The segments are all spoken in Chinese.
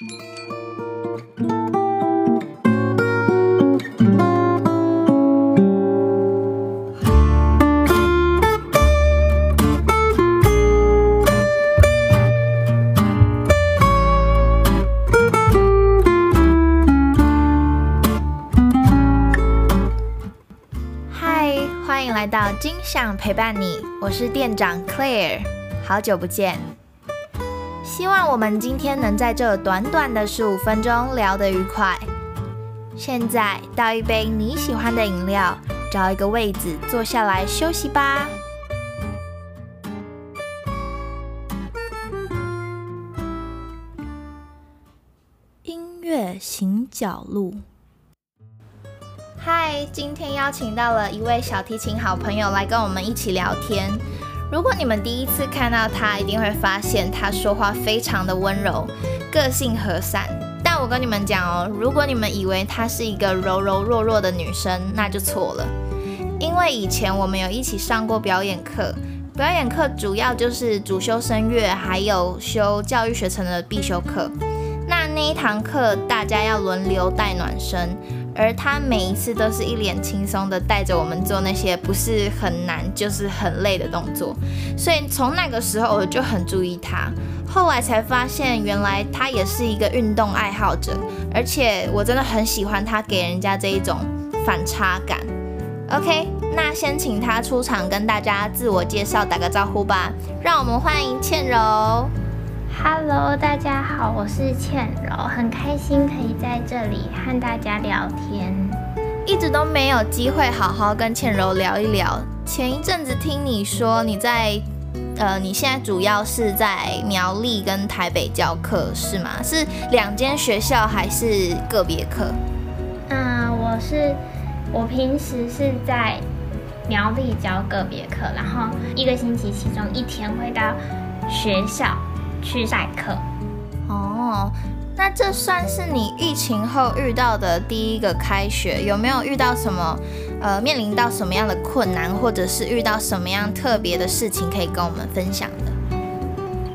嗨，欢迎来到金享陪伴你，我是店长 Claire，好久不见。希望我们今天能在这短短的十五分钟聊得愉快。现在倒一杯你喜欢的饮料，找一个位子坐下来休息吧。音乐行脚路。嗨，今天邀请到了一位小提琴好朋友来跟我们一起聊天。如果你们第一次看到他，一定会发现他说话非常的温柔，个性和善。但我跟你们讲哦，如果你们以为她是一个柔柔弱弱的女生，那就错了。因为以前我们有一起上过表演课，表演课主要就是主修声乐，还有修教育学程的必修课。那那一堂课大家要轮流带暖身。而他每一次都是一脸轻松的带着我们做那些不是很难就是很累的动作，所以从那个时候我就很注意他。后来才发现，原来他也是一个运动爱好者，而且我真的很喜欢他给人家这一种反差感。OK，那先请他出场跟大家自我介绍打个招呼吧，让我们欢迎倩柔。Hello，大家好，我是倩柔，很开心可以在这里和大家聊天。一直都没有机会好好跟倩柔聊一聊。前一阵子听你说你在，呃，你现在主要是在苗栗跟台北教课是吗？是两间学校还是个别课？嗯，我是，我平时是在苗栗教个别课，然后一个星期其中一天会到学校。去上课哦，那这算是你疫情后遇到的第一个开学，有没有遇到什么呃面临到什么样的困难，或者是遇到什么样特别的事情可以跟我们分享的？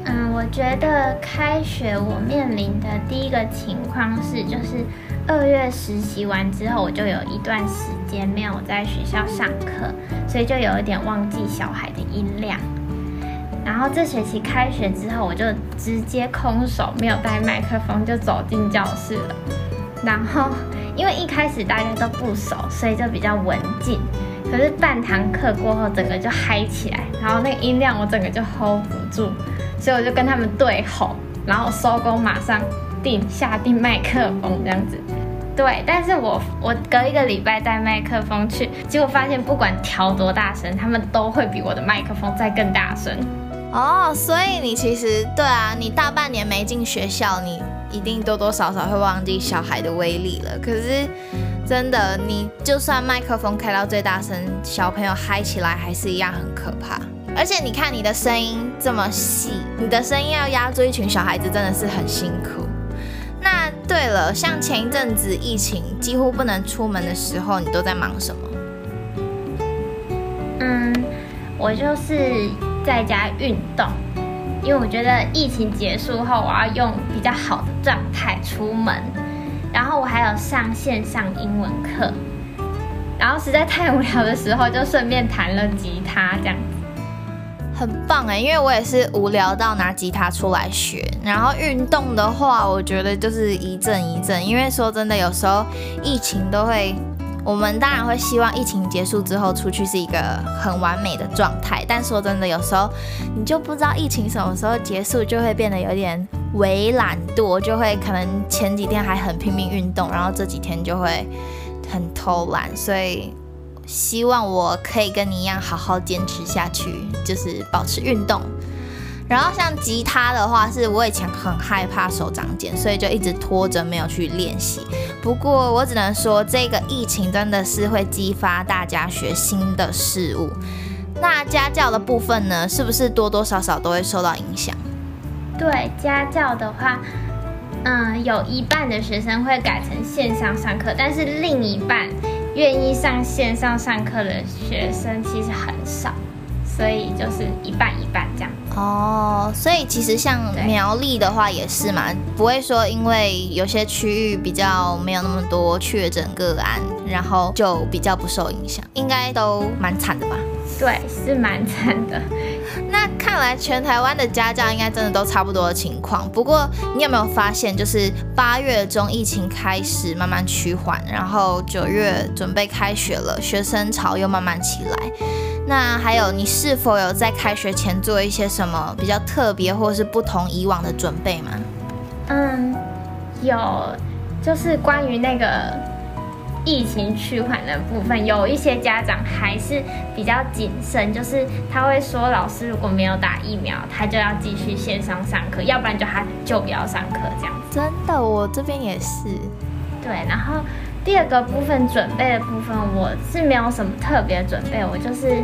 嗯，我觉得开学我面临的第一个情况是，就是二月实习完之后，我就有一段时间没有在学校上课，所以就有一点忘记小孩的音量。然后这学期开学之后，我就直接空手，没有带麦克风就走进教室了。然后因为一开始大家都不熟，所以就比较文静。可是半堂课过后，整个就嗨起来，然后那个音量我整个就 hold 不住，所以我就跟他们对吼，然后收工马上定下定麦克风这样子。对，但是我我隔一个礼拜带麦克风去，结果发现不管调多大声，他们都会比我的麦克风再更大声。哦，所以你其实对啊，你大半年没进学校，你一定多多少少会忘记小孩的威力了。可是真的，你就算麦克风开到最大声，小朋友嗨起来还是一样很可怕。而且你看你的声音这么细，你的声音要压住一群小孩子，真的是很辛苦。那对了，像前一阵子疫情几乎不能出门的时候，你都在忙什么？嗯，我就是。在家运动，因为我觉得疫情结束后，我要用比较好的状态出门。然后我还有上线上英文课，然后实在太无聊的时候，就顺便弹了吉他，这样子很棒哎。因为我也是无聊到拿吉他出来学。然后运动的话，我觉得就是一阵一阵，因为说真的，有时候疫情都会。我们当然会希望疫情结束之后出去是一个很完美的状态，但说真的，有时候你就不知道疫情什么时候结束，就会变得有点微懒惰，就会可能前几天还很拼命运动，然后这几天就会很偷懒。所以希望我可以跟你一样好好坚持下去，就是保持运动。然后像吉他的话，是我以前很害怕手长茧，所以就一直拖着没有去练习。不过我只能说，这个疫情真的是会激发大家学新的事物。那家教的部分呢，是不是多多少少都会受到影响？对，家教的话，嗯，有一半的学生会改成线上上课，但是另一半愿意上线上上课的学生其实很少。所以就是一半一半这样。哦，所以其实像苗栗的话也是嘛，不会说因为有些区域比较没有那么多确诊个案，然后就比较不受影响，应该都蛮惨的吧？对，是蛮惨的。那看来全台湾的家教应该真的都差不多的情况。不过你有没有发现，就是八月中疫情开始慢慢趋缓，然后九月准备开学了，学生潮又慢慢起来。那还有，你是否有在开学前做一些什么比较特别或是不同以往的准备吗？嗯，有，就是关于那个疫情趋缓的部分，有一些家长还是比较谨慎，就是他会说，老师如果没有打疫苗，他就要继续线上上课，要不然就他就不要上课这样子。真的，我这边也是。对，然后第二个部分准备的部分，我是没有什么特别准备，我就是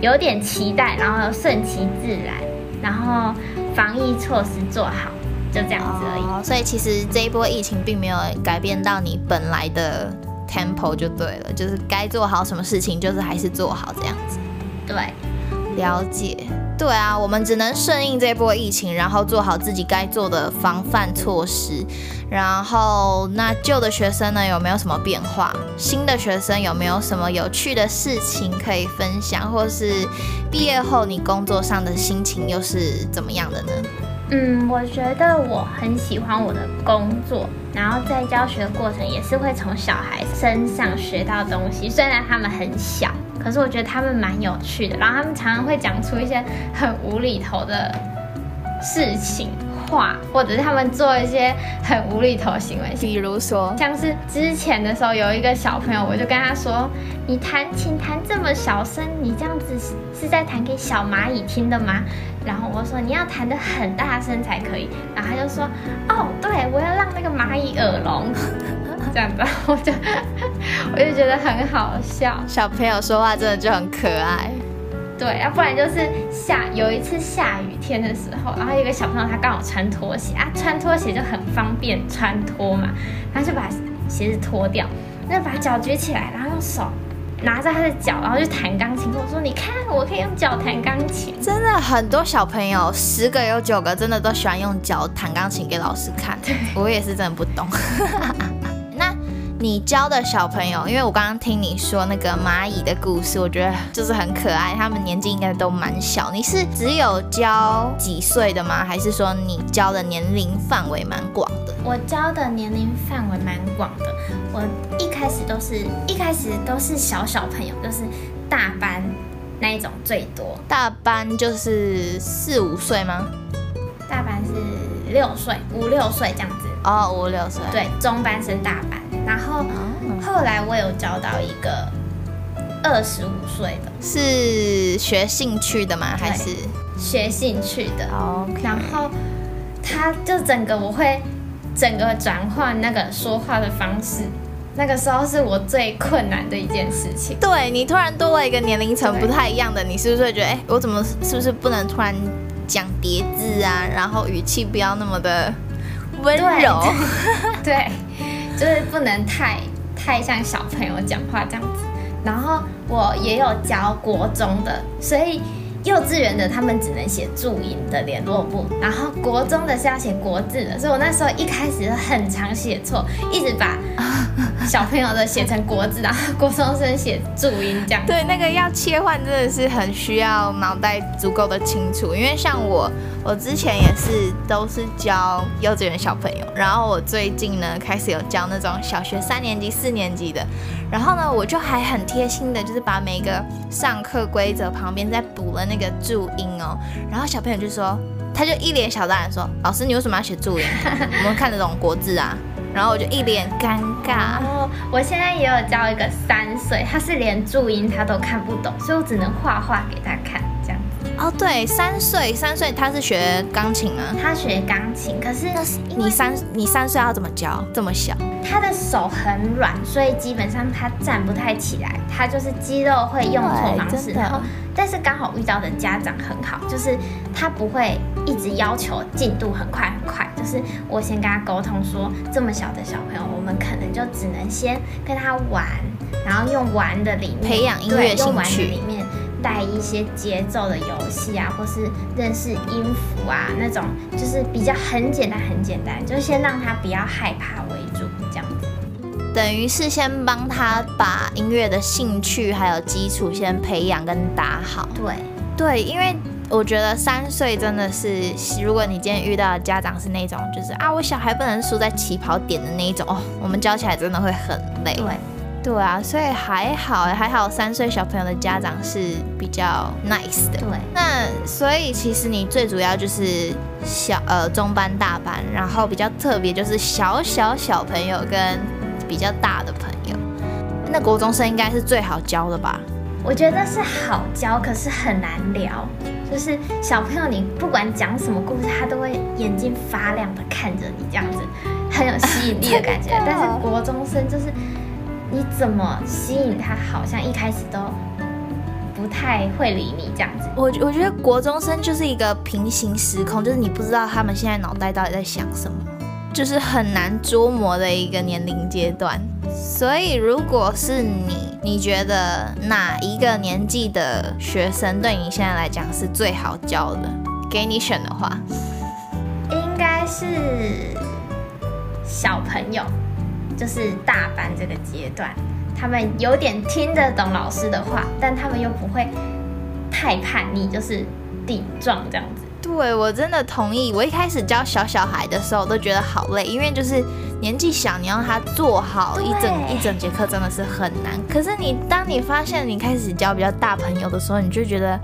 有点期待，然后顺其自然，然后防疫措施做好，就这样子而已。哦，所以其实这一波疫情并没有改变到你本来的 tempo 就对了，就是该做好什么事情，就是还是做好这样子。对，了解，对啊，我们只能顺应这波疫情，然后做好自己该做的防范措施。然后，那旧的学生呢，有没有什么变化？新的学生有没有什么有趣的事情可以分享？或是毕业后你工作上的心情又是怎么样的呢？嗯，我觉得我很喜欢我的工作，然后在教学过程也是会从小孩身上学到东西。虽然他们很小，可是我觉得他们蛮有趣的，然后他们常常会讲出一些很无厘头的事情。话，或者是他们做一些很无厘头的行为，比如说，像是之前的时候有一个小朋友，我就跟他说：“你弹琴弹这么小声，你这样子是在弹给小蚂蚁听的吗？”然后我说：“你要弹得很大声才可以。”然后他就说：“哦，对，我要让那个蚂蚁耳聋。”这样子，我就 我就觉得很好笑。小朋友说话真的就很可爱。对，要不然就是下有一次下雨天的时候，然后有一个小朋友他刚好穿拖鞋啊，穿拖鞋就很方便穿脱嘛，他就把鞋子脱掉，那把脚举起来，然后用手拿着他的脚，然后就弹钢琴，跟我说：“你看，我可以用脚弹钢琴。”真的很多小朋友，十个有九个真的都喜欢用脚弹钢琴给老师看，我也是真的不懂。那你教的小朋友，因为我刚刚听你说那个蚂蚁的故事，我觉得就是很可爱。他们年纪应该都蛮小。你是只有教几岁的吗？还是说你教的年龄范围蛮广的？我教的年龄范围蛮广的。我一开始都是一开始都是小小朋友，就是大班那一种最多。大班就是四五岁吗？大班是六岁，五六岁这样子。哦，五六岁。对，中班升大班。然后后来我有教到一个二十五岁的，是学兴趣的吗？还是学兴趣的？哦。然后他就整个我会整个转换那个说话的方式，那个时候是我最困难的一件事情。对你突然多了一个年龄层不太一样的，你是不是会觉得，哎，我怎么是不是不能突然讲叠字啊？然后语气不要那么的温柔？对。就是不能太太像小朋友讲话这样子，然后我也有教国中的，所以幼稚园的他们只能写注音的联络簿，然后国中的是要写国字的，所以我那时候一开始很常写错，一直把 小朋友的写成国字，然后国中生写注音这样。对，那个要切换真的是很需要脑袋足够的清楚，因为像我。我之前也是都是教幼稚园小朋友，然后我最近呢开始有教那种小学三年级、四年级的，然后呢我就还很贴心的，就是把每个上课规则旁边再补了那个注音哦，然后小朋友就说，他就一脸小大人说，老师你为什么要写注音？我们看得懂国字啊，然后我就一脸尴尬。哦，我现在也有教一个三岁，他是连注音他都看不懂，所以我只能画画给他看。哦，对，三岁，三岁他是学钢琴啊，他学钢琴，可是你三你三岁要怎么教？这么小，他的手很软，所以基本上他站不太起来，他就是肌肉会用错方式。然后，但是刚好遇到的家长很好，就是他不会一直要求进度很快很快，就是我先跟他沟通说，这么小的小朋友，我们可能就只能先跟他玩，然后用玩的里面培养音乐兴趣里面。带一些节奏的游戏啊，或是认识音符啊那种，就是比较很简单很简单，就先让他不要害怕为主，这样子。等于是先帮他把音乐的兴趣还有基础先培养跟打好。对对，因为我觉得三岁真的是，如果你今天遇到的家长是那种，就是啊，我小孩不能输在起跑点的那一种哦，我们教起来真的会很累。对对啊，所以还好还好，三岁小朋友的家长是比较 nice 的。对，那所以其实你最主要就是小呃中班大班，然后比较特别就是小小小朋友跟比较大的朋友。那国中生应该是最好教的吧？我觉得是好教，可是很难聊。就是小朋友，你不管讲什么故事，他都会眼睛发亮的看着你，这样子很有吸引力的感觉。但是国中生就是你怎么吸引他，好像一开始都不太会理你这样子。我我觉得国中生就是一个平行时空，就是你不知道他们现在脑袋到底在想什么，就是很难捉摸的一个年龄阶段。所以如果是你，你觉得哪一个年纪的学生对你现在来讲是最好教的？给你选的话，应该是小朋友，就是大班这个阶段，他们有点听得懂老师的话，但他们又不会太叛逆，就是顶撞这样子。对我真的同意。我一开始教小小孩的时候，都觉得好累，因为就是年纪小，你让他做好一整一整节课真的是很难。可是你当你发现你开始教比较大朋友的时候，你就觉得，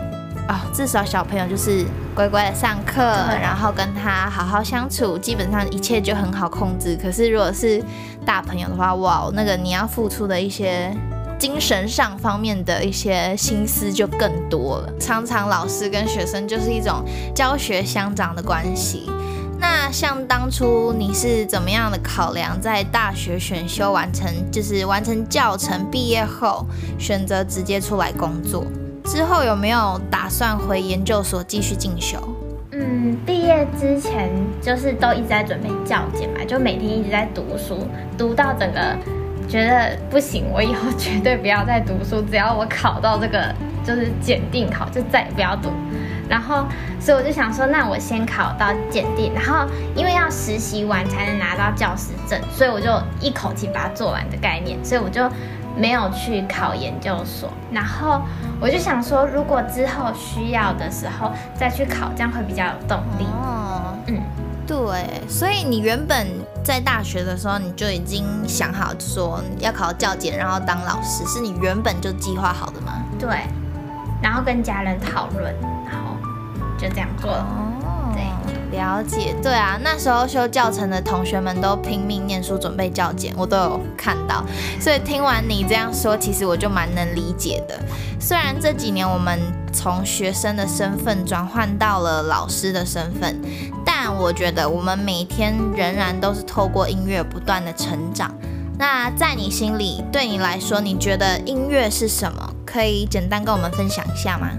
啊、至少小朋友就是乖乖的上课，然后跟他好好相处，基本上一切就很好控制。可是如果是大朋友的话，哇，那个你要付出的一些精神上方面的一些心思就更多了。常常老师跟学生就是一种教学相长的关系。那像当初你是怎么样的考量，在大学选修完成，就是完成教程，毕业后选择直接出来工作？之后有没有打算回研究所继续进修？嗯，毕业之前就是都一直在准备教检嘛，就每天一直在读书，读到整个觉得不行，我以后绝对不要再读书，只要我考到这个就是检定考，就再也不要读。然后，所以我就想说，那我先考到检定，然后因为要实习完才能拿到教师证，所以我就一口气把它做完的概念，所以我就没有去考研究所。然后我就想说，如果之后需要的时候再去考，这样会比较有动力。哦，嗯，对，所以你原本在大学的时候，你就已经想好说要考教检，然后当老师，是你原本就计划好的吗？对，然后跟家人讨论，然后就这样做了。了解。对啊，那时候修教程的同学们都拼命念书准备教检，我都有看到。所以听完你这样说，其实我就蛮能理解的。虽然这几年我们从学生的身份转换到了老师的身份，但我觉得我们每天仍然都是透过音乐不断的成长。那在你心里，对你来说，你觉得音乐是什么？可以简单跟我们分享一下吗？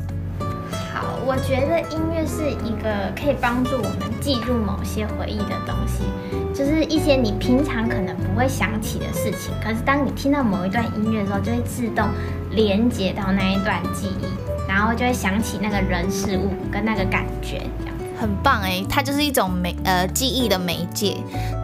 我觉得音乐是一个可以帮助我们记住某些回忆的东西，就是一些你平常可能不会想起的事情，可是当你听到某一段音乐的时候，就会自动连接到那一段记忆，然后就会想起那个人事物跟那个感觉，这样。很棒哎，它就是一种媒呃记忆的媒介。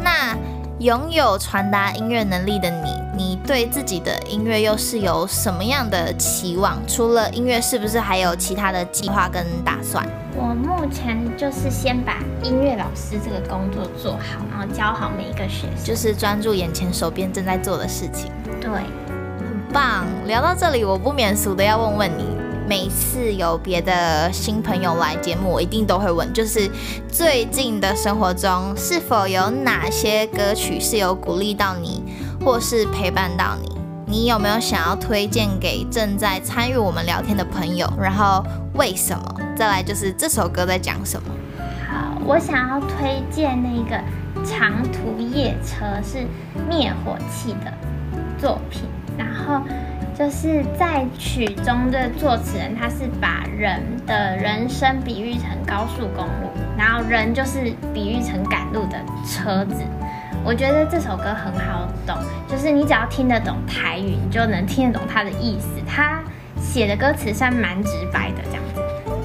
那拥有传达音乐能力的你，你对自己的音乐又是有什么样的期望？除了音乐，是不是还有其他的计划跟打算？我目前就是先把音乐老师这个工作做好，然后教好每一个学生。就是专注眼前手边正在做的事情。对，很棒。聊到这里，我不免俗的要问问你，每次有别的新朋友来节目，我一定都会问，就是最近的生活中是否有哪些歌曲是有鼓励到你，或是陪伴到你？你有没有想要推荐给正在参与我们聊天的朋友？然后为什么？再来就是这首歌在讲什么？好，我想要推荐那个《长途夜车》是灭火器的作品，然后就是在曲中的作词人，他是把人的人生比喻成高速公路，然后人就是比喻成赶路的车子。我觉得这首歌很好懂，就是你只要听得懂台语，你就能听得懂它的意思。他写的歌词算蛮直白的这样子。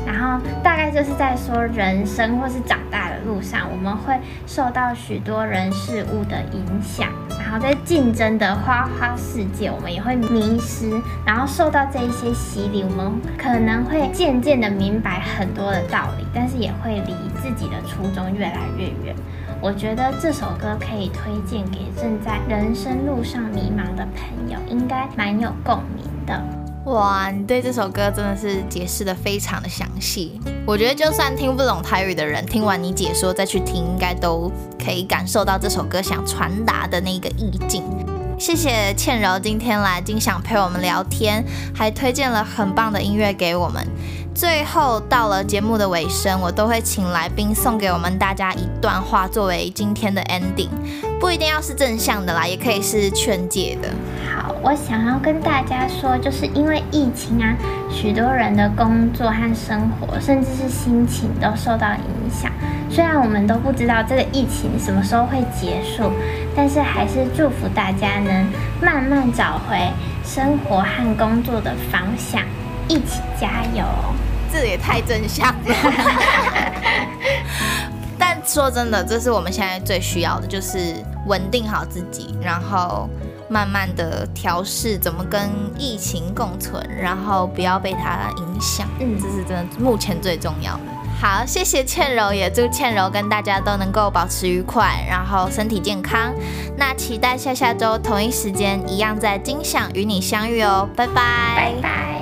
然后大概就是在说人生或是长大的路上，我们会受到许多人事物的影响，然后在竞争的花花世界，我们也会迷失，然后受到这一些洗礼，我们可能会渐渐的明白很多的道理，但是也会离自己的初衷越来越远。我觉得这首歌可以推荐给正在人生路上迷茫的朋友，应该蛮有共鸣的。哇，你对这首歌真的是解释的非常的详细。我觉得就算听不懂台语的人，听完你解说再去听，应该都可以感受到这首歌想传达的那个意境。谢谢倩柔今天来金想陪我们聊天，还推荐了很棒的音乐给我们。最后到了节目的尾声，我都会请来宾送给我们大家一段话作为今天的 ending，不一定要是正向的啦，也可以是劝诫的。好，我想要跟大家说，就是因为疫情啊，许多人的工作和生活，甚至是心情都受到影响。虽然我们都不知道这个疫情什么时候会结束，但是还是祝福大家能慢慢找回生活和工作的方向，一起加油。这也太真相了，但说真的，这是我们现在最需要的，就是稳定好自己，然后慢慢的调试怎么跟疫情共存，然后不要被它影响。嗯，这是真的目前最重要的。好，谢谢倩柔，也祝倩柔跟大家都能够保持愉快，然后身体健康。那期待下下周同一时间一样在金享与你相遇哦，拜拜，拜拜。